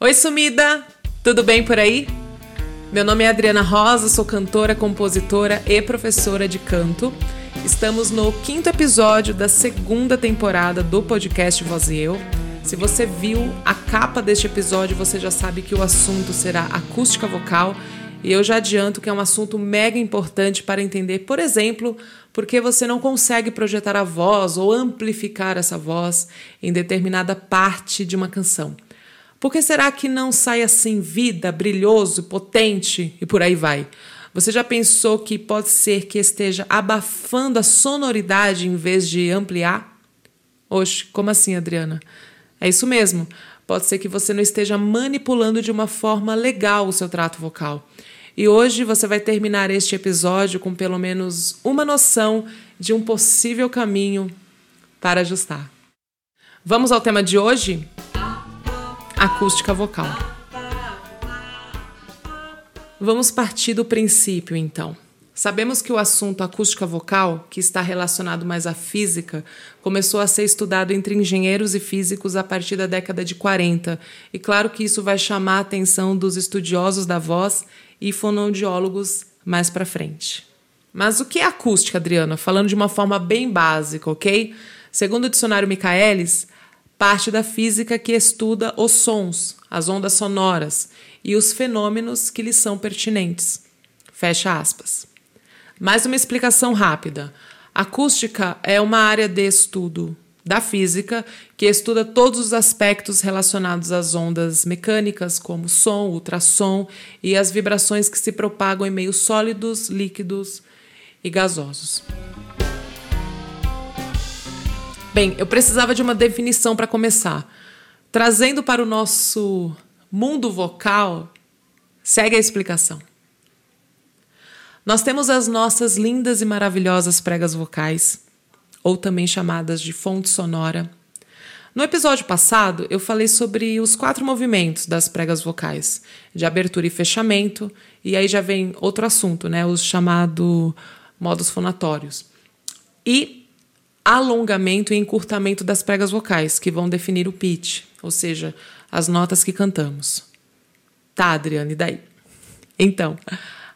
Oi, sumida! Tudo bem por aí? Meu nome é Adriana Rosa, sou cantora, compositora e professora de canto. Estamos no quinto episódio da segunda temporada do podcast Voz e Eu. Se você viu a capa deste episódio, você já sabe que o assunto será acústica vocal. E eu já adianto que é um assunto mega importante para entender, por exemplo, por que você não consegue projetar a voz ou amplificar essa voz em determinada parte de uma canção. Por que será que não sai assim vida, brilhoso, potente e por aí vai? Você já pensou que pode ser que esteja abafando a sonoridade em vez de ampliar? Oxe, como assim, Adriana? É isso mesmo. Pode ser que você não esteja manipulando de uma forma legal o seu trato vocal. E hoje você vai terminar este episódio com pelo menos uma noção de um possível caminho para ajustar. Vamos ao tema de hoje? Acústica vocal. Vamos partir do princípio, então. Sabemos que o assunto acústica vocal, que está relacionado mais à física, começou a ser estudado entre engenheiros e físicos a partir da década de 40, e claro que isso vai chamar a atenção dos estudiosos da voz e fonoaudiólogos mais para frente. Mas o que é acústica, Adriana? Falando de uma forma bem básica, ok? Segundo o dicionário Michaelis, parte da física que estuda os sons, as ondas sonoras e os fenômenos que lhes são pertinentes. Fecha aspas. Mais uma explicação rápida. Acústica é uma área de estudo da física que estuda todos os aspectos relacionados às ondas mecânicas, como som, ultrassom e as vibrações que se propagam em meios sólidos, líquidos e gasosos. Bem, eu precisava de uma definição para começar. Trazendo para o nosso mundo vocal, segue a explicação. Nós temos as nossas lindas e maravilhosas pregas vocais, ou também chamadas de fonte sonora. No episódio passado, eu falei sobre os quatro movimentos das pregas vocais, de abertura e fechamento, e aí já vem outro assunto, né, os chamados modos fonatórios. E alongamento e encurtamento das pregas vocais, que vão definir o pitch, ou seja, as notas que cantamos. Tá, Adriane, e daí? Então,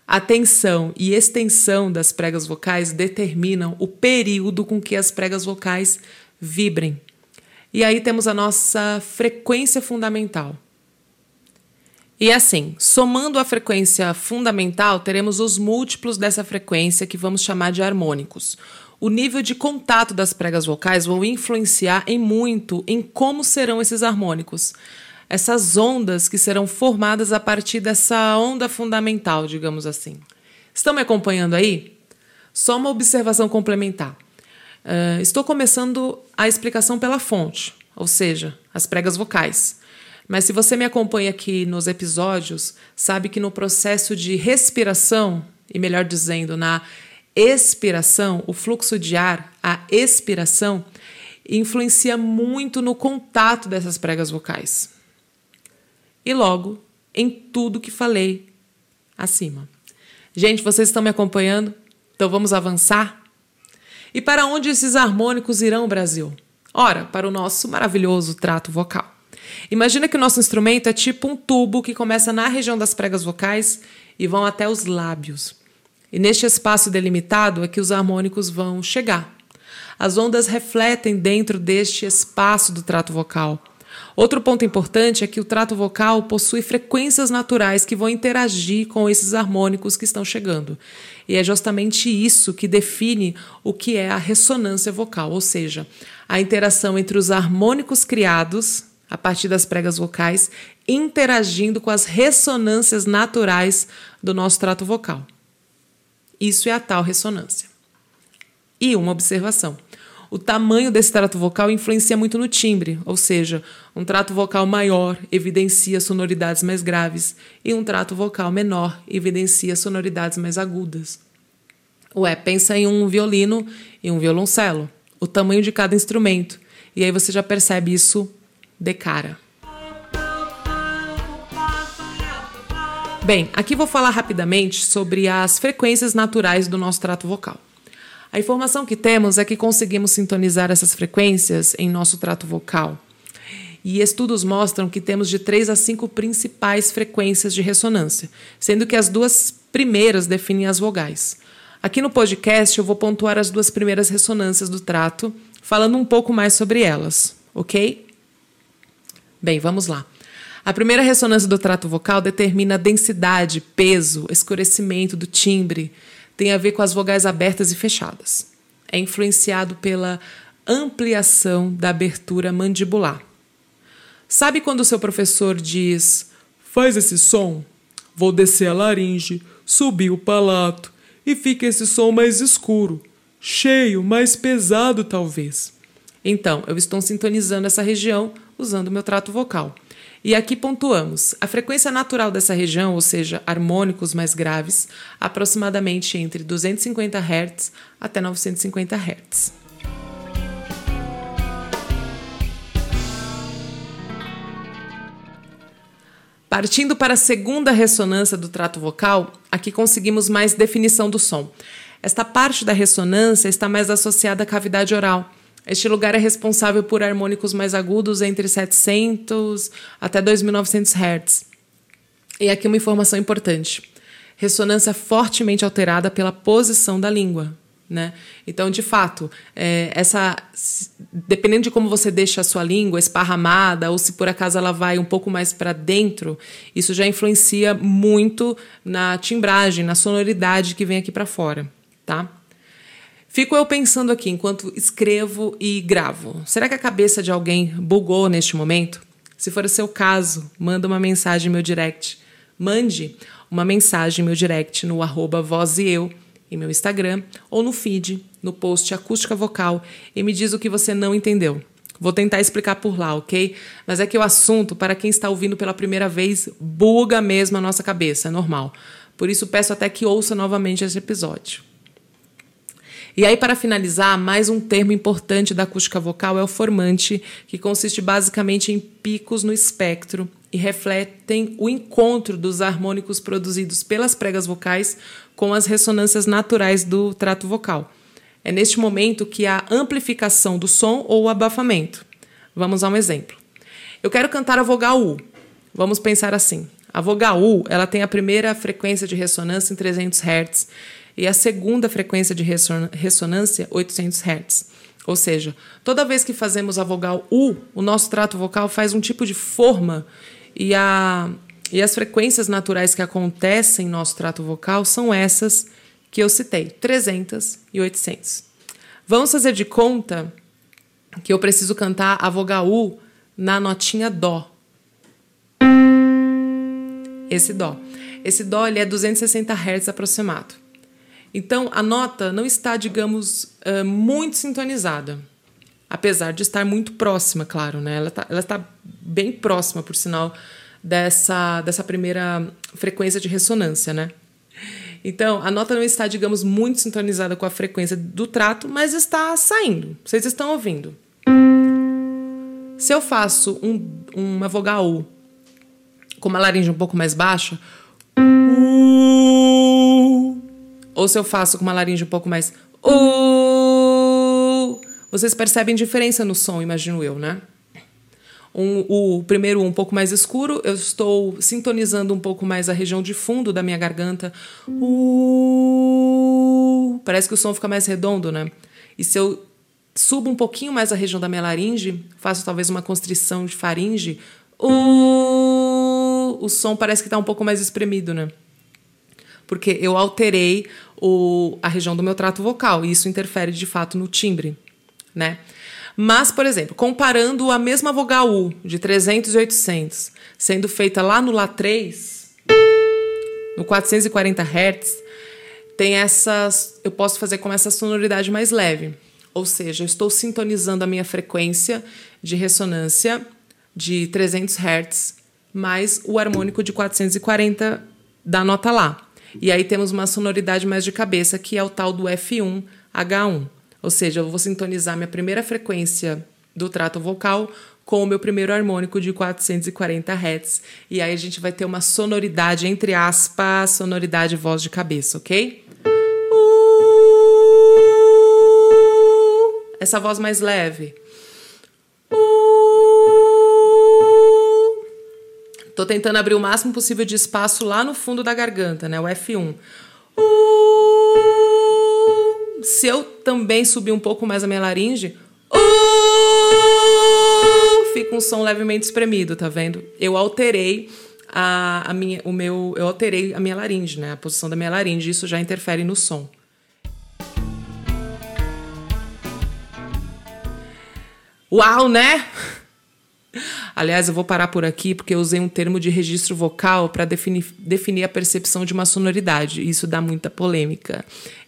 a tensão e extensão das pregas vocais determinam o período com que as pregas vocais vibrem. E aí temos a nossa frequência fundamental. E assim, somando a frequência fundamental, teremos os múltiplos dessa frequência que vamos chamar de harmônicos o nível de contato das pregas vocais vão influenciar em muito em como serão esses harmônicos. Essas ondas que serão formadas a partir dessa onda fundamental, digamos assim. Estão me acompanhando aí? Só uma observação complementar. Uh, estou começando a explicação pela fonte, ou seja, as pregas vocais. Mas se você me acompanha aqui nos episódios, sabe que no processo de respiração, e melhor dizendo, na expiração, o fluxo de ar, a expiração, influencia muito no contato dessas pregas vocais. E logo, em tudo que falei acima. Gente, vocês estão me acompanhando? Então vamos avançar? E para onde esses harmônicos irão, Brasil? Ora, para o nosso maravilhoso trato vocal. Imagina que o nosso instrumento é tipo um tubo que começa na região das pregas vocais e vão até os lábios. E neste espaço delimitado é que os harmônicos vão chegar. As ondas refletem dentro deste espaço do trato vocal. Outro ponto importante é que o trato vocal possui frequências naturais que vão interagir com esses harmônicos que estão chegando. E é justamente isso que define o que é a ressonância vocal, ou seja, a interação entre os harmônicos criados a partir das pregas vocais interagindo com as ressonâncias naturais do nosso trato vocal. Isso é a tal ressonância. E uma observação. O tamanho desse trato vocal influencia muito no timbre, ou seja, um trato vocal maior evidencia sonoridades mais graves e um trato vocal menor evidencia sonoridades mais agudas. Ué, pensa em um violino e um violoncelo, o tamanho de cada instrumento, e aí você já percebe isso de cara. Bem, aqui vou falar rapidamente sobre as frequências naturais do nosso trato vocal. A informação que temos é que conseguimos sintonizar essas frequências em nosso trato vocal. E estudos mostram que temos de três a cinco principais frequências de ressonância, sendo que as duas primeiras definem as vogais. Aqui no podcast eu vou pontuar as duas primeiras ressonâncias do trato, falando um pouco mais sobre elas, ok? Bem, vamos lá. A primeira ressonância do trato vocal determina a densidade, peso, escurecimento do timbre. Tem a ver com as vogais abertas e fechadas. É influenciado pela ampliação da abertura mandibular. Sabe quando o seu professor diz: faz esse som? Vou descer a laringe, subir o palato e fica esse som mais escuro, cheio, mais pesado, talvez. Então, eu estou sintonizando essa região usando meu trato vocal. E aqui pontuamos a frequência natural dessa região, ou seja, harmônicos mais graves, aproximadamente entre 250 Hz até 950 Hz. Partindo para a segunda ressonância do trato vocal, aqui conseguimos mais definição do som. Esta parte da ressonância está mais associada à cavidade oral este lugar é responsável por harmônicos mais agudos entre 700 até 2900 Hz. E aqui uma informação importante: ressonância fortemente alterada pela posição da língua. Né? Então, de fato, é, essa, dependendo de como você deixa a sua língua esparramada ou se por acaso ela vai um pouco mais para dentro, isso já influencia muito na timbragem, na sonoridade que vem aqui para fora, tá? Fico eu pensando aqui enquanto escrevo e gravo. Será que a cabeça de alguém bugou neste momento? Se for o seu caso, manda uma mensagem no meu direct. Mande uma mensagem no meu direct no arroba voz e eu em meu Instagram ou no feed, no post acústica vocal e me diz o que você não entendeu. Vou tentar explicar por lá, ok? Mas é que o assunto, para quem está ouvindo pela primeira vez, buga mesmo a nossa cabeça, é normal. Por isso peço até que ouça novamente esse episódio. E aí, para finalizar, mais um termo importante da acústica vocal é o formante, que consiste basicamente em picos no espectro e refletem o encontro dos harmônicos produzidos pelas pregas vocais com as ressonâncias naturais do trato vocal. É neste momento que há amplificação do som ou abafamento. Vamos a um exemplo. Eu quero cantar a vogal U. Vamos pensar assim. A vogal U, ela tem a primeira frequência de ressonância em 300 Hz e a segunda frequência de ressonância 800 Hz. Ou seja, toda vez que fazemos a vogal U, o nosso trato vocal faz um tipo de forma e, a, e as frequências naturais que acontecem em nosso trato vocal são essas que eu citei, 300 e 800. Vamos fazer de conta que eu preciso cantar a vogal U na notinha Dó. Esse Dó. Esse Dó ele é 260 Hz aproximado. Então, a nota não está, digamos, uh, muito sintonizada. Apesar de estar muito próxima, claro, né? Ela, tá, ela está bem próxima, por sinal, dessa, dessa primeira frequência de ressonância, né? Então, a nota não está, digamos, muito sintonizada com a frequência do trato, mas está saindo. Vocês estão ouvindo. Se eu faço um, uma vogal U com uma laringe um pouco mais baixa, ou se eu faço com uma laringe um pouco mais. Uh, vocês percebem diferença no som, imagino eu, né? Um, o primeiro um pouco mais escuro, eu estou sintonizando um pouco mais a região de fundo da minha garganta. Uh, parece que o som fica mais redondo, né? E se eu subo um pouquinho mais a região da minha laringe, faço talvez uma constrição de faringe, uh, o som parece que está um pouco mais espremido, né? Porque eu alterei o, a região do meu trato vocal e isso interfere de fato no timbre, né? Mas, por exemplo, comparando a mesma vogal U de 300 e 800 sendo feita lá no Lá3, no 440 Hz, tem essas, eu posso fazer com essa sonoridade mais leve. Ou seja, eu estou sintonizando a minha frequência de ressonância de 300 Hz mais o harmônico de 440 da nota lá. E aí temos uma sonoridade mais de cabeça, que é o tal do F1 H1. Ou seja, eu vou sintonizar minha primeira frequência do trato vocal com o meu primeiro harmônico de 440 Hz. E aí a gente vai ter uma sonoridade, entre aspas, sonoridade voz de cabeça, ok? Uh, essa voz mais leve. Tô tentando abrir o máximo possível de espaço lá no fundo da garganta, né? O F1. Uh, se eu também subir um pouco mais a minha laringe, uh, fica um som levemente espremido, tá vendo? Eu alterei a, a minha, o meu, eu alterei a minha laringe, né? A posição da minha laringe, isso já interfere no som. Uau, né? Aliás, eu vou parar por aqui porque eu usei um termo de registro vocal para definir, definir a percepção de uma sonoridade. Isso dá muita polêmica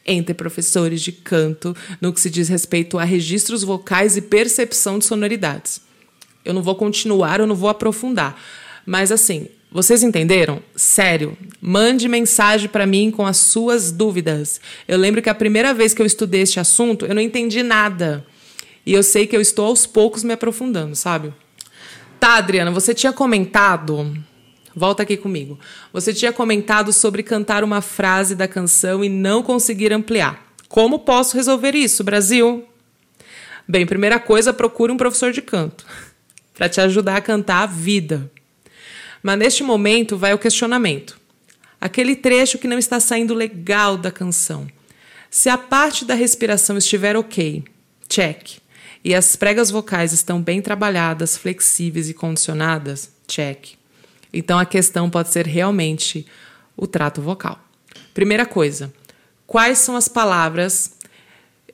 entre professores de canto no que se diz respeito a registros vocais e percepção de sonoridades. Eu não vou continuar, eu não vou aprofundar. Mas assim, vocês entenderam? Sério, mande mensagem para mim com as suas dúvidas. Eu lembro que a primeira vez que eu estudei este assunto, eu não entendi nada. E eu sei que eu estou aos poucos me aprofundando, sabe? Tá, Adriana, você tinha comentado. Volta aqui comigo. Você tinha comentado sobre cantar uma frase da canção e não conseguir ampliar. Como posso resolver isso, Brasil? Bem, primeira coisa, procure um professor de canto para te ajudar a cantar a vida. Mas neste momento vai o questionamento. Aquele trecho que não está saindo legal da canção. Se a parte da respiração estiver ok, check e as pregas vocais estão bem trabalhadas, flexíveis e condicionadas, check. Então a questão pode ser realmente o trato vocal. Primeira coisa, quais são as palavras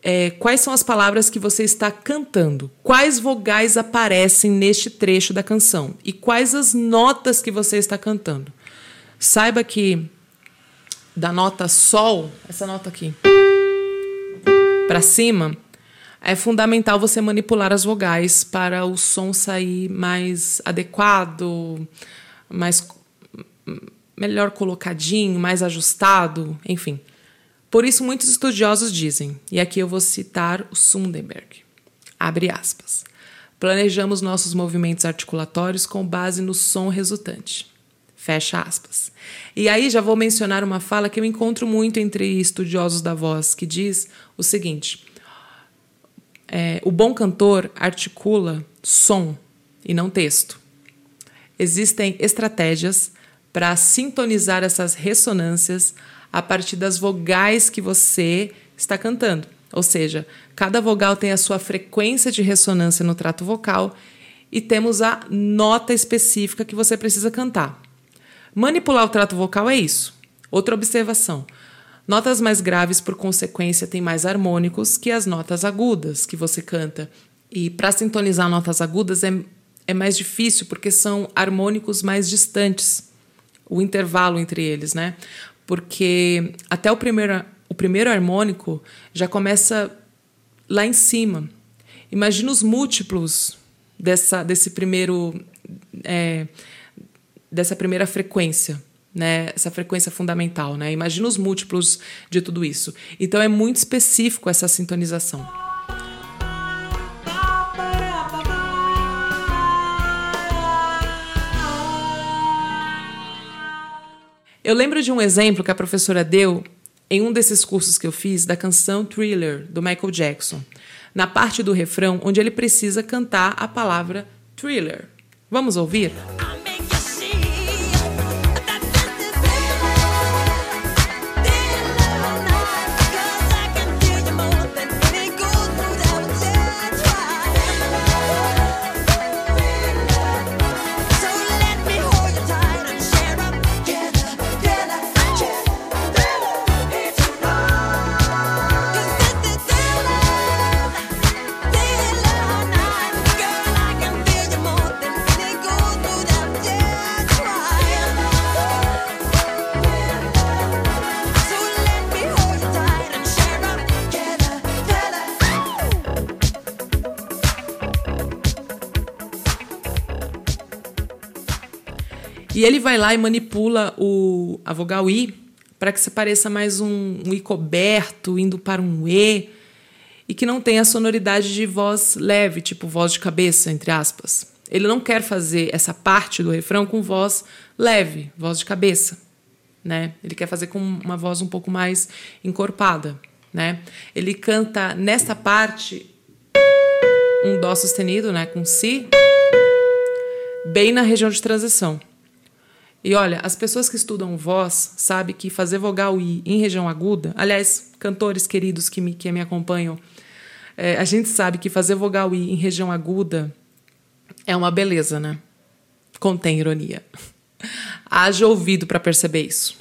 é, quais são as palavras que você está cantando? Quais vogais aparecem neste trecho da canção? E quais as notas que você está cantando? Saiba que da nota Sol, essa nota aqui, para cima, é fundamental você manipular as vogais para o som sair mais adequado, mais melhor colocadinho, mais ajustado, enfim. Por isso muitos estudiosos dizem, e aqui eu vou citar o Sundenberg. Abre aspas. Planejamos nossos movimentos articulatórios com base no som resultante. Fecha aspas. E aí já vou mencionar uma fala que eu encontro muito entre estudiosos da voz, que diz o seguinte: é, o bom cantor articula som e não texto. Existem estratégias para sintonizar essas ressonâncias a partir das vogais que você está cantando. Ou seja, cada vogal tem a sua frequência de ressonância no trato vocal e temos a nota específica que você precisa cantar. Manipular o trato vocal é isso. Outra observação: Notas mais graves, por consequência, têm mais harmônicos que as notas agudas que você canta. E para sintonizar notas agudas é, é mais difícil porque são harmônicos mais distantes, o intervalo entre eles, né? Porque até o primeiro, o primeiro harmônico já começa lá em cima. Imagina os múltiplos dessa, desse primeiro, é, dessa primeira frequência né, essa frequência fundamental. Né? Imagina os múltiplos de tudo isso. Então é muito específico essa sintonização. Eu lembro de um exemplo que a professora deu em um desses cursos que eu fiz da canção Thriller, do Michael Jackson, na parte do refrão onde ele precisa cantar a palavra thriller. Vamos ouvir? E ele vai lá e manipula o, a vogal I para que se pareça mais um, um I coberto, indo para um E, e que não tenha a sonoridade de voz leve, tipo voz de cabeça, entre aspas. Ele não quer fazer essa parte do refrão com voz leve, voz de cabeça. Né? Ele quer fazer com uma voz um pouco mais encorpada. Né? Ele canta nessa parte um Dó sustenido né? com Si, bem na região de transição. E olha, as pessoas que estudam voz sabem que fazer vogal I em região aguda, aliás, cantores queridos que me, que me acompanham, é, a gente sabe que fazer vogal I em região aguda é uma beleza, né? Contém ironia. Haja ouvido para perceber isso.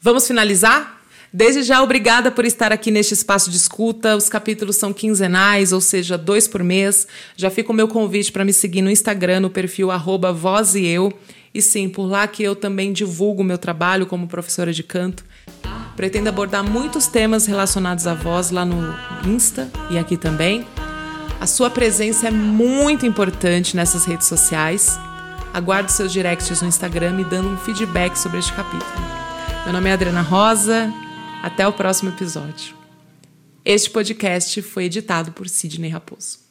Vamos finalizar? Desde já, obrigada por estar aqui neste espaço de escuta. Os capítulos são quinzenais, ou seja, dois por mês. Já fica o meu convite para me seguir no Instagram, no perfil arroba voz e. E sim, por lá que eu também divulgo meu trabalho como professora de canto. Pretendo abordar muitos temas relacionados à voz lá no Insta e aqui também. A sua presença é muito importante nessas redes sociais. Aguardo seus directs no Instagram me dando um feedback sobre este capítulo. Meu nome é Adriana Rosa. Até o próximo episódio. Este podcast foi editado por Sidney Raposo.